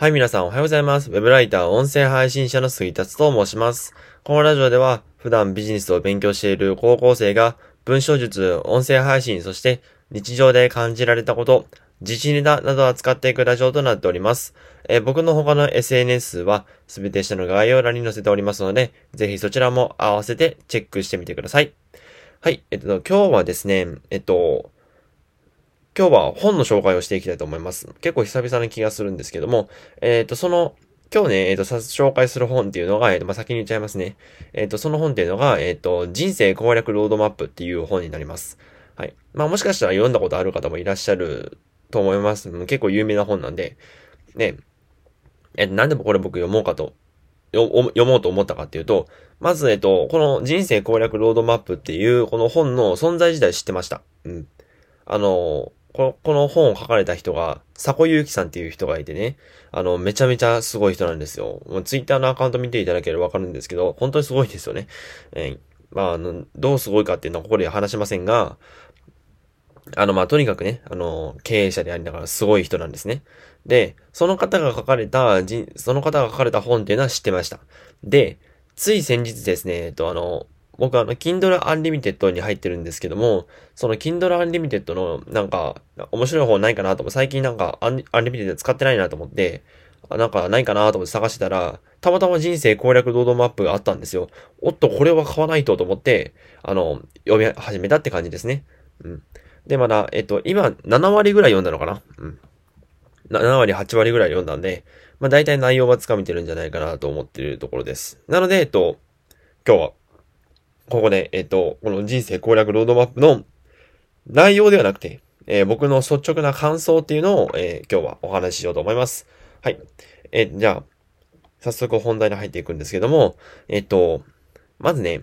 はい、皆さんおはようございます。ウェブライター、音声配信者の杉達と申します。このラジオでは、普段ビジネスを勉強している高校生が、文章術、音声配信、そして日常で感じられたこと、自信ネタなどを扱っていくラジオとなっております。え、僕の他の SNS はすべて下の概要欄に載せておりますので、ぜひそちらも合わせてチェックしてみてください。はい、えっと、今日はですね、えっと、今日は本の紹介をしていきたいと思います。結構久々な気がするんですけども、えっ、ー、と、その、今日ね、えっ、ー、と、紹介する本っていうのが、えっ、ー、と、まあ、先に言っちゃいますね。えっ、と、その本っていうのが、えっ、と、人生攻略ロードマップっていう本になります。はい。まあ、もしかしたら読んだことある方もいらっしゃると思います。結構有名な本なんで。ね、えなんでもこれ僕読もうかと、読もうと思ったかっていうと、まず、えっと、この人生攻略ロードマップっていうこの本の存在自体知ってました。うん。あの、この、この本を書かれた人が、佐古祐樹さんっていう人がいてね、あの、めちゃめちゃすごい人なんですよ。もうツイッターのアカウント見ていただければわかるんですけど、本当にすごいですよね。えー、まあ、あの、どうすごいかっていうのはここで話しませんが、あの、まあ、とにかくね、あの、経営者でありながらすごい人なんですね。で、その方が書かれた、その方が書かれた本っていうのは知ってました。で、つい先日ですね、えっと、あの、僕あの、Kindle Unlimited に入ってるんですけども、その Kindle Unlimited のなんか、面白い方ないかなと思、最近なんか Unlimited 使ってないなと思って、なんかないかなと思って探してたら、たまたま人生攻略ロードマップがあったんですよ。おっと、これは買わないとと思って、あの、読み始めたって感じですね。うん。で、まだ、えっと、今、7割ぐらい読んだのかなうん。7割、8割ぐらい読んだんで、まあ大体内容はつかめてるんじゃないかなと思ってるところです。なので、えっと、今日はここで、えっと、この人生攻略ロードマップの内容ではなくて、えー、僕の率直な感想っていうのを、えー、今日はお話ししようと思います。はい。えー、じゃあ、早速本題に入っていくんですけども、えっと、まずね、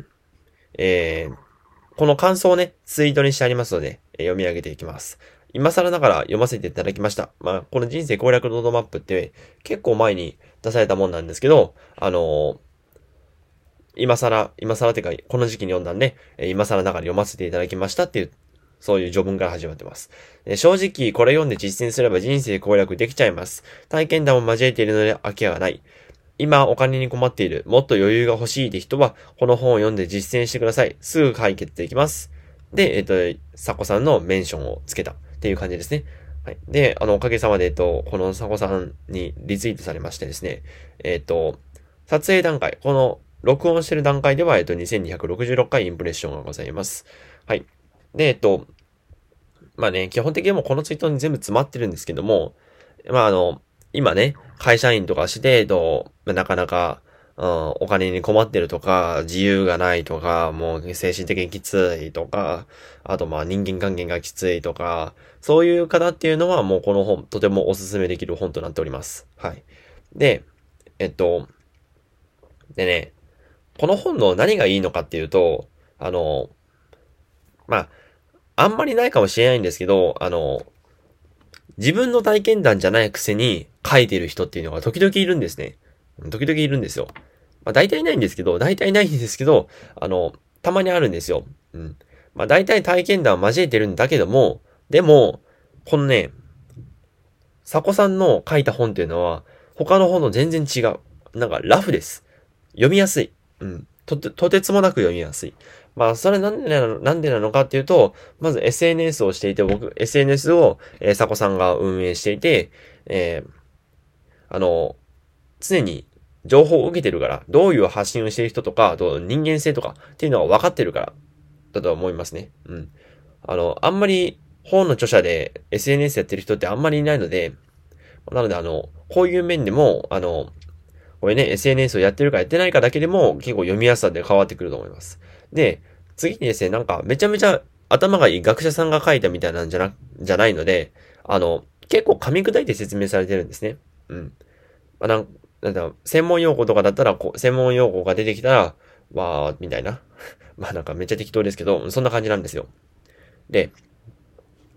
えー、この感想をね、ツイートにしてありますので、え読み上げていきます。今更ながら読ませていただきました。まあ、この人生攻略ロードマップって結構前に出されたもんなんですけど、あの今更、今更ってか、この時期に読んだんで、今更ながら読ませていただきましたっていう、そういう序文から始まってます。正直、これ読んで実践すれば人生攻略できちゃいます。体験談も交えているので空き家がない。今お金に困っている、もっと余裕が欲しいって人は、この本を読んで実践してください。すぐ解決できます。で、えっと、サコさんのメンションをつけたっていう感じですね。はい。で、あの、おかげさまで、えっと、このサコさんにリツイートされましてですね、えっと、撮影段階、この録音してる段階では、えっと、2266回インプレッションがございます。はい。で、えっと、まあね、基本的にもこのツイートに全部詰まってるんですけども、まああの、今ね、会社員とかして、えっと、なかなか、うん、お金に困ってるとか、自由がないとか、もう精神的にきついとか、あとまあ人間関係がきついとか、そういう方っていうのはもうこの本、とてもおすすめできる本となっております。はい。で、えっと、でね、この本の何がいいのかっていうと、あの、まあ、あんまりないかもしれないんですけど、あの、自分の体験談じゃないくせに書いてる人っていうのが時々いるんですね。時々いるんですよ。まあ大体ないんですけど、大体ないんですけど、あの、たまにあるんですよ。うん。まあ大体体験談を交えてるんだけども、でも、このね、サコさんの書いた本っていうのは、他の本の全然違う。なんかラフです。読みやすい。うん。とて、とてつもなく読みやすい。まあ、それなんでなの、なんでなのかっていうと、まず SNS をしていて、僕、SNS を、えー、サコさんが運営していて、えー、あの、常に情報を受けてるから、どういう発信をしている人とか、あと人間性とかっていうのが分かってるから、だと思いますね。うん。あの、あんまり本の著者で SNS やってる人ってあんまりいないので、なのであの、こういう面でも、あの、これね、SNS をやってるかやってないかだけでも結構読みやすさで変わってくると思います。で、次にですね、なんかめちゃめちゃ頭がいい学者さんが書いたみたいなんじゃな、じゃないので、あの、結構噛み砕いて説明されてるんですね。うん。まあ、なん、なんだろ、専門用語とかだったら、こう、専門用語が出てきたら、わー、みたいな。まあなんかめっちゃ適当ですけど、そんな感じなんですよ。で、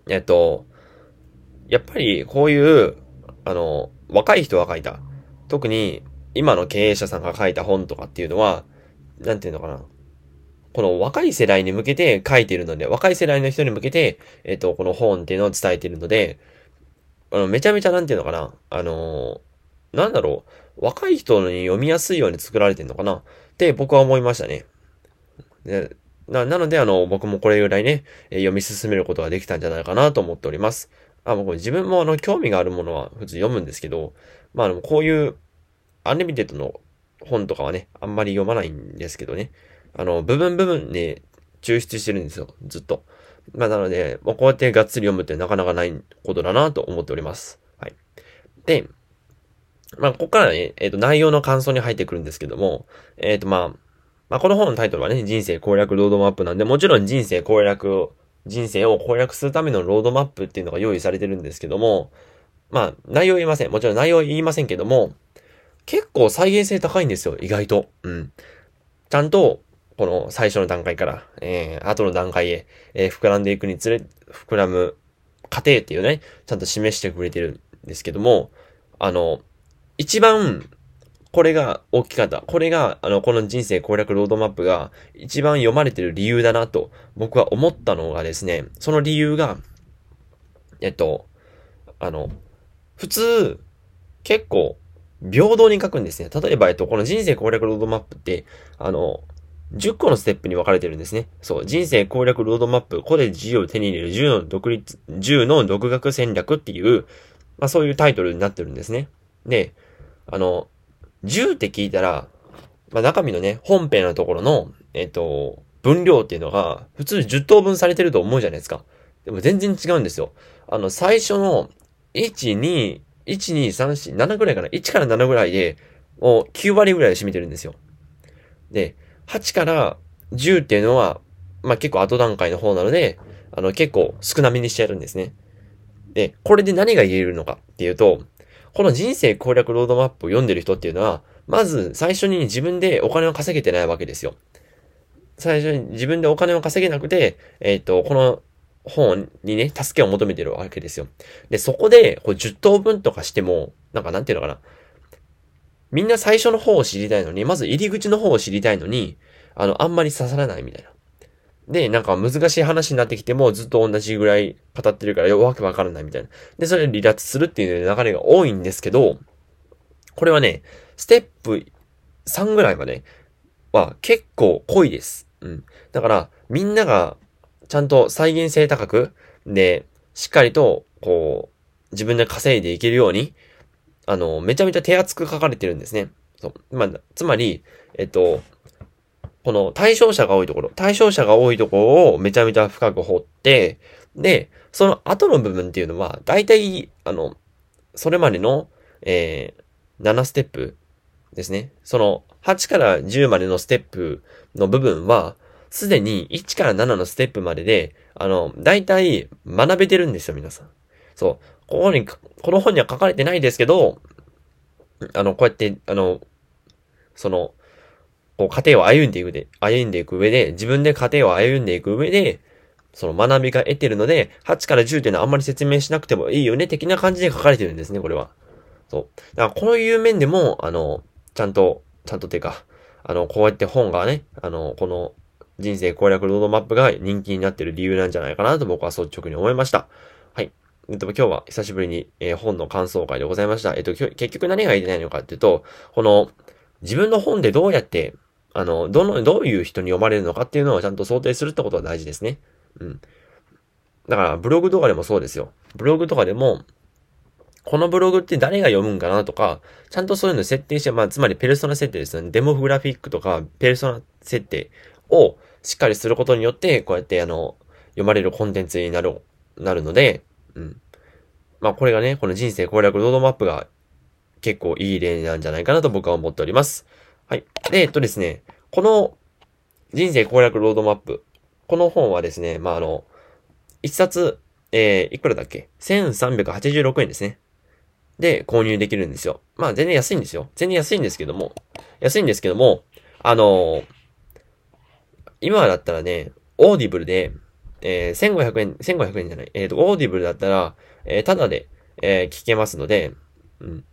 えっと、やっぱりこういう、あの、若い人が書いた。特に、今の経営者さんが書いた本とかっていうのは、なんていうのかな。この若い世代に向けて書いてるので、若い世代の人に向けて、えっ、と、この本っていうのを伝えてるので、あの、めちゃめちゃなんていうのかな。あのなんだろう、若い人に読みやすいように作られてんのかなって僕は思いましたね。でな、なので、あの、僕もこれぐらいね、読み進めることができたんじゃないかなと思っております。あ、僕自分もあの、興味があるものは普通読むんですけど、まあ、あの、こういう、アンリミテッドの本とかはね、あんまり読まないんですけどね。あの、部分部分で抽出してるんですよ、ずっと。まあ、なので、もうこうやってがっつり読むってなかなかないことだなと思っております。はい。で、まあ、ここからね、えっ、ー、と、内容の感想に入ってくるんですけども、えっ、ー、と、まあ、まあ、この本のタイトルはね、人生攻略ロードマップなんで、もちろん人生攻略、人生を攻略するためのロードマップっていうのが用意されてるんですけども、まあ、内容言いません。もちろん内容言いませんけども、結構再現性高いんですよ、意外と。うん。ちゃんと、この最初の段階から、えー、後の段階へ、えー、膨らんでいくにつれ、膨らむ過程っていうね、ちゃんと示してくれてるんですけども、あの、一番、これが大きかった。これが、あの、この人生攻略ロードマップが一番読まれてる理由だなと僕は思ったのがですね、その理由が、えっと、あの、普通、結構、平等に書くんですね。例えば、えっと、この人生攻略ロードマップって、あの、10個のステップに分かれてるんですね。そう。人生攻略ロードマップ、ここで自由を手に入れる10の独立、10の独学戦略っていう、まあそういうタイトルになってるんですね。で、あの、10って聞いたら、まあ中身のね、本編のところの、えっと、分量っていうのが、普通10等分されてると思うじゃないですか。でも全然違うんですよ。あの、最初の、1、2、1、2、3、4、7ぐらいかな？1から7ぐらいで、もう9割ぐらいで占めてるんですよ。で、8から10っていうのは、まあ、結構後段階の方なので、あの、結構少なめにしてやるんですね。で、これで何が言えるのかっていうと、この人生攻略ロードマップを読んでる人っていうのは、まず最初に自分でお金を稼げてないわけですよ。最初に自分でお金を稼げなくて、えっ、ー、と、この本にね、助けを求めてるわけですよ。で、そこで、こう10等分とかしても、なんかなんていうのかな。みんな最初の方を知りたいのに、まず入り口の方を知りたいのに、あの、あんまり刺さらないみたいな。で、なんか難しい話になってきてもずっと同じぐらい語ってるからよわけわからないみたいな。で、それで離脱するっていう流れが多いんですけど、これはね、ステップ3ぐらいまでは結構濃いです。うん。だから、みんながちゃんと再現性高く、で、しっかりと、こう、自分で稼いでいけるように、あの、めちゃめちゃ手厚く書かれてるんですね。そう。まあ、つまり、えっと、この対象者が多いところ、対象者が多いところをめちゃめちゃ深く掘って、で、その後の部分っていうのは、大体、あの、それまでの、えー、7ステップですね。その、8から10までのステップの部分は、すでに1から7のステップまでで、あの、大体学べてるんですよ、皆さん。そう。ここに、この本には書かれてないですけど、あの、こうやって、あの、その、こう、家庭を歩んでいくで、歩んでいく上で、自分で家庭を歩んでいく上で、その学びが得てるので、8から10っていうのはあんまり説明しなくてもいいよね、的な感じで書かれてるんですね、これは。そう。だから、こういう面でも、あの、ちゃんと、ちゃんとっていうか、あの、こうやって本がね、あの、この、人生攻略ロードマップが人気になってる理由なんじゃないかなと僕は率直に思いました。はい。えっと、今日は久しぶりに、えー、本の感想会でございました。えっと、結局何が言いたいのかっていうと、この、自分の本でどうやって、あの、どの、どういう人に読まれるのかっていうのをちゃんと想定するってことは大事ですね。うん。だから、ブログとかでもそうですよ。ブログとかでも、このブログって誰が読むんかなとか、ちゃんとそういうの設定して、まあ、つまりペルソナ設定ですよね。デモグラフィックとか、ペルソナ設定をしっかりすることによって、こうやってあの、読まれるコンテンツになる、なるので、うん。まあこれがね、この人生攻略ロードマップが結構いい例なんじゃないかなと僕は思っております。はい。で、えっとですね、この人生攻略ロードマップ、この本はですね、まああの、一冊、えー、いくらだっけ ?1386 円ですね。で、購入できるんですよ。まあ全然安いんですよ。全然安いんですけども、安いんですけども、あのー今だったらね、オーディブルで、えー、1500円、1500円じゃない、えっ、ー、と、オーディブルだったら、えー、ただで、えー、聞けますので、うん。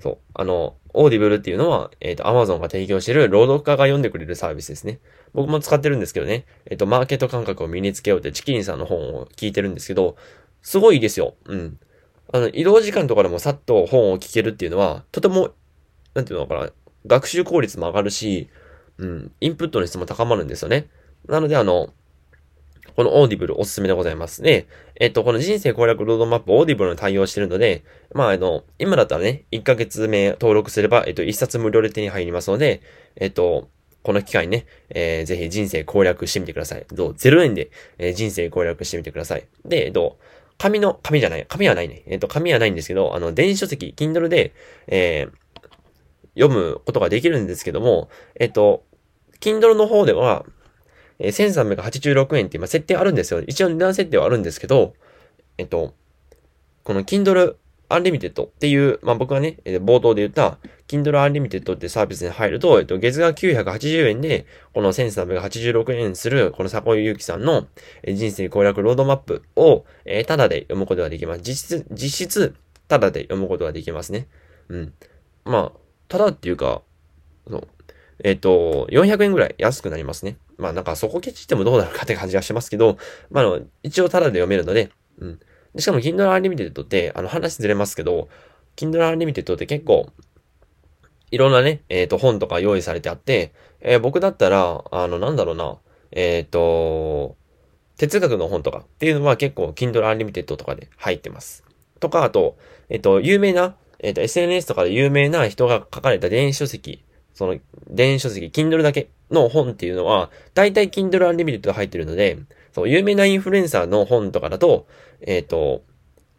そう。あの、オーディブルっていうのは、えっ、ー、と、アマゾンが提供している朗読家が読んでくれるサービスですね。僕も使ってるんですけどね。えっ、と、マーケット感覚を身につけようってちきりんさんの本を聞いてるんですけど、すごいですよ。うん。あの、移動時間とかでもさっと本を聞けるっていうのは、とても、なんていうのかな、学習効率も上がるし、うん、インプットの質も高まるんですよね。なので、あの、このオーディブルおすすめでございます。で、えっと、この人生攻略ロードマップオーディブルに対応してるので、まあ、あの、今だったらね、1ヶ月目登録すれば、えっと、1冊無料で手に入りますので、えっと、この機会にね、えー、ぜひ人生攻略してみてください。どう ?0 円で、えー、人生攻略してみてください。で、えっと、紙の、紙じゃない、紙はないね。えっと、紙はないんですけど、あの、電子書籍、Kindle で、えー、読むことができるんですけども、えっと、Kindle の方では、えー、1386円って今設定あるんですよ。一応値段設定はあるんですけど、えっと、この Kindle Unlimited っていう、まあ僕はね、冒頭で言った Kindle Unlimited ってサービスに入ると、えっと、月額980円で、この1386円する、この佐古ゆうきさんの人生攻略ロードマップを、えー、ただで読むことができます。実質、実質、ただで読むことができますね。うん。まあ、ただっていうか、そう。えっ、と、400円ぐらい安くなりますね。まあなんかそこケチってもどうなるかって感じがしますけど、まああの、一応タダで読めるので、うん。でしかも Kindle Unlimited って、あの話ずれますけど、Kindle Unlimited って結構、いろんなね、えっ、ー、と本とか用意されてあって、えー、僕だったら、あの、なんだろうな、えっ、ー、と、哲学の本とかっていうのは結構 Kindle Unlimited とかで入ってます。とか、あと、えっ、と、有名な、えっ、と、SNS とかで有名な人が書かれた電子書籍その、電子書籍、Kindle だけの本っていうのは、大体 Kindle Unlimited 入ってるので、そう、有名なインフルエンサーの本とかだと、えっ、ー、と、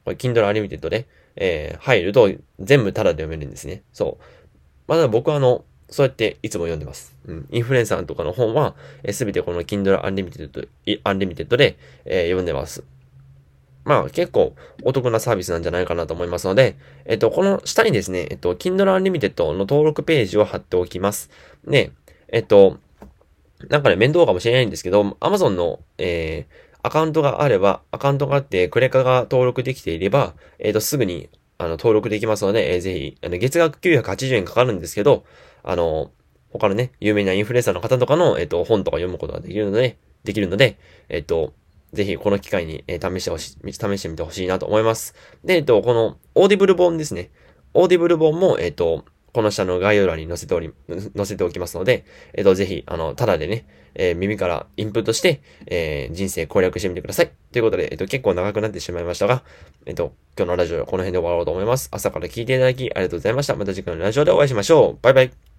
これ Kindle Unlimited で、えー、入ると全部タダで読めるんですね。そう。まだ僕はあの、そうやっていつも読んでます。うん。インフルエンサーとかの本は、す、え、べ、てこの Kindle Unlimited, Unlimited で、えー、読んでます。まあ結構お得なサービスなんじゃないかなと思いますので、えっと、この下にですね、えっと、Kindle Unlimited の登録ページを貼っておきます。で、えっと、なんかね、面倒かもしれないんですけど、Amazon の、えー、アカウントがあれば、アカウントがあって、クレカが登録できていれば、えっ、と、すぐに、あの、登録できますので、えー、ぜひ、あの、月額980円かかるんですけど、あの、他のね、有名なインフルエンサーの方とかの、えっ、と、本とか読むことができるので、できるので、えっ、と、ぜひこの機会に、えー、試してほしい、試してみてほしいなと思います。で、えっと、このオーディブル本ですね。オーディブル本も、えっと、この下の概要欄に載せており、載せておきますので、えっと、ぜひ、あの、ただでね、えー、耳からインプットして、えー、人生攻略してみてください。ということで、えっと、結構長くなってしまいましたが、えっと、今日のラジオはこの辺で終わろうと思います。朝から聞いていただきありがとうございました。また次回のラジオでお会いしましょう。バイバイ。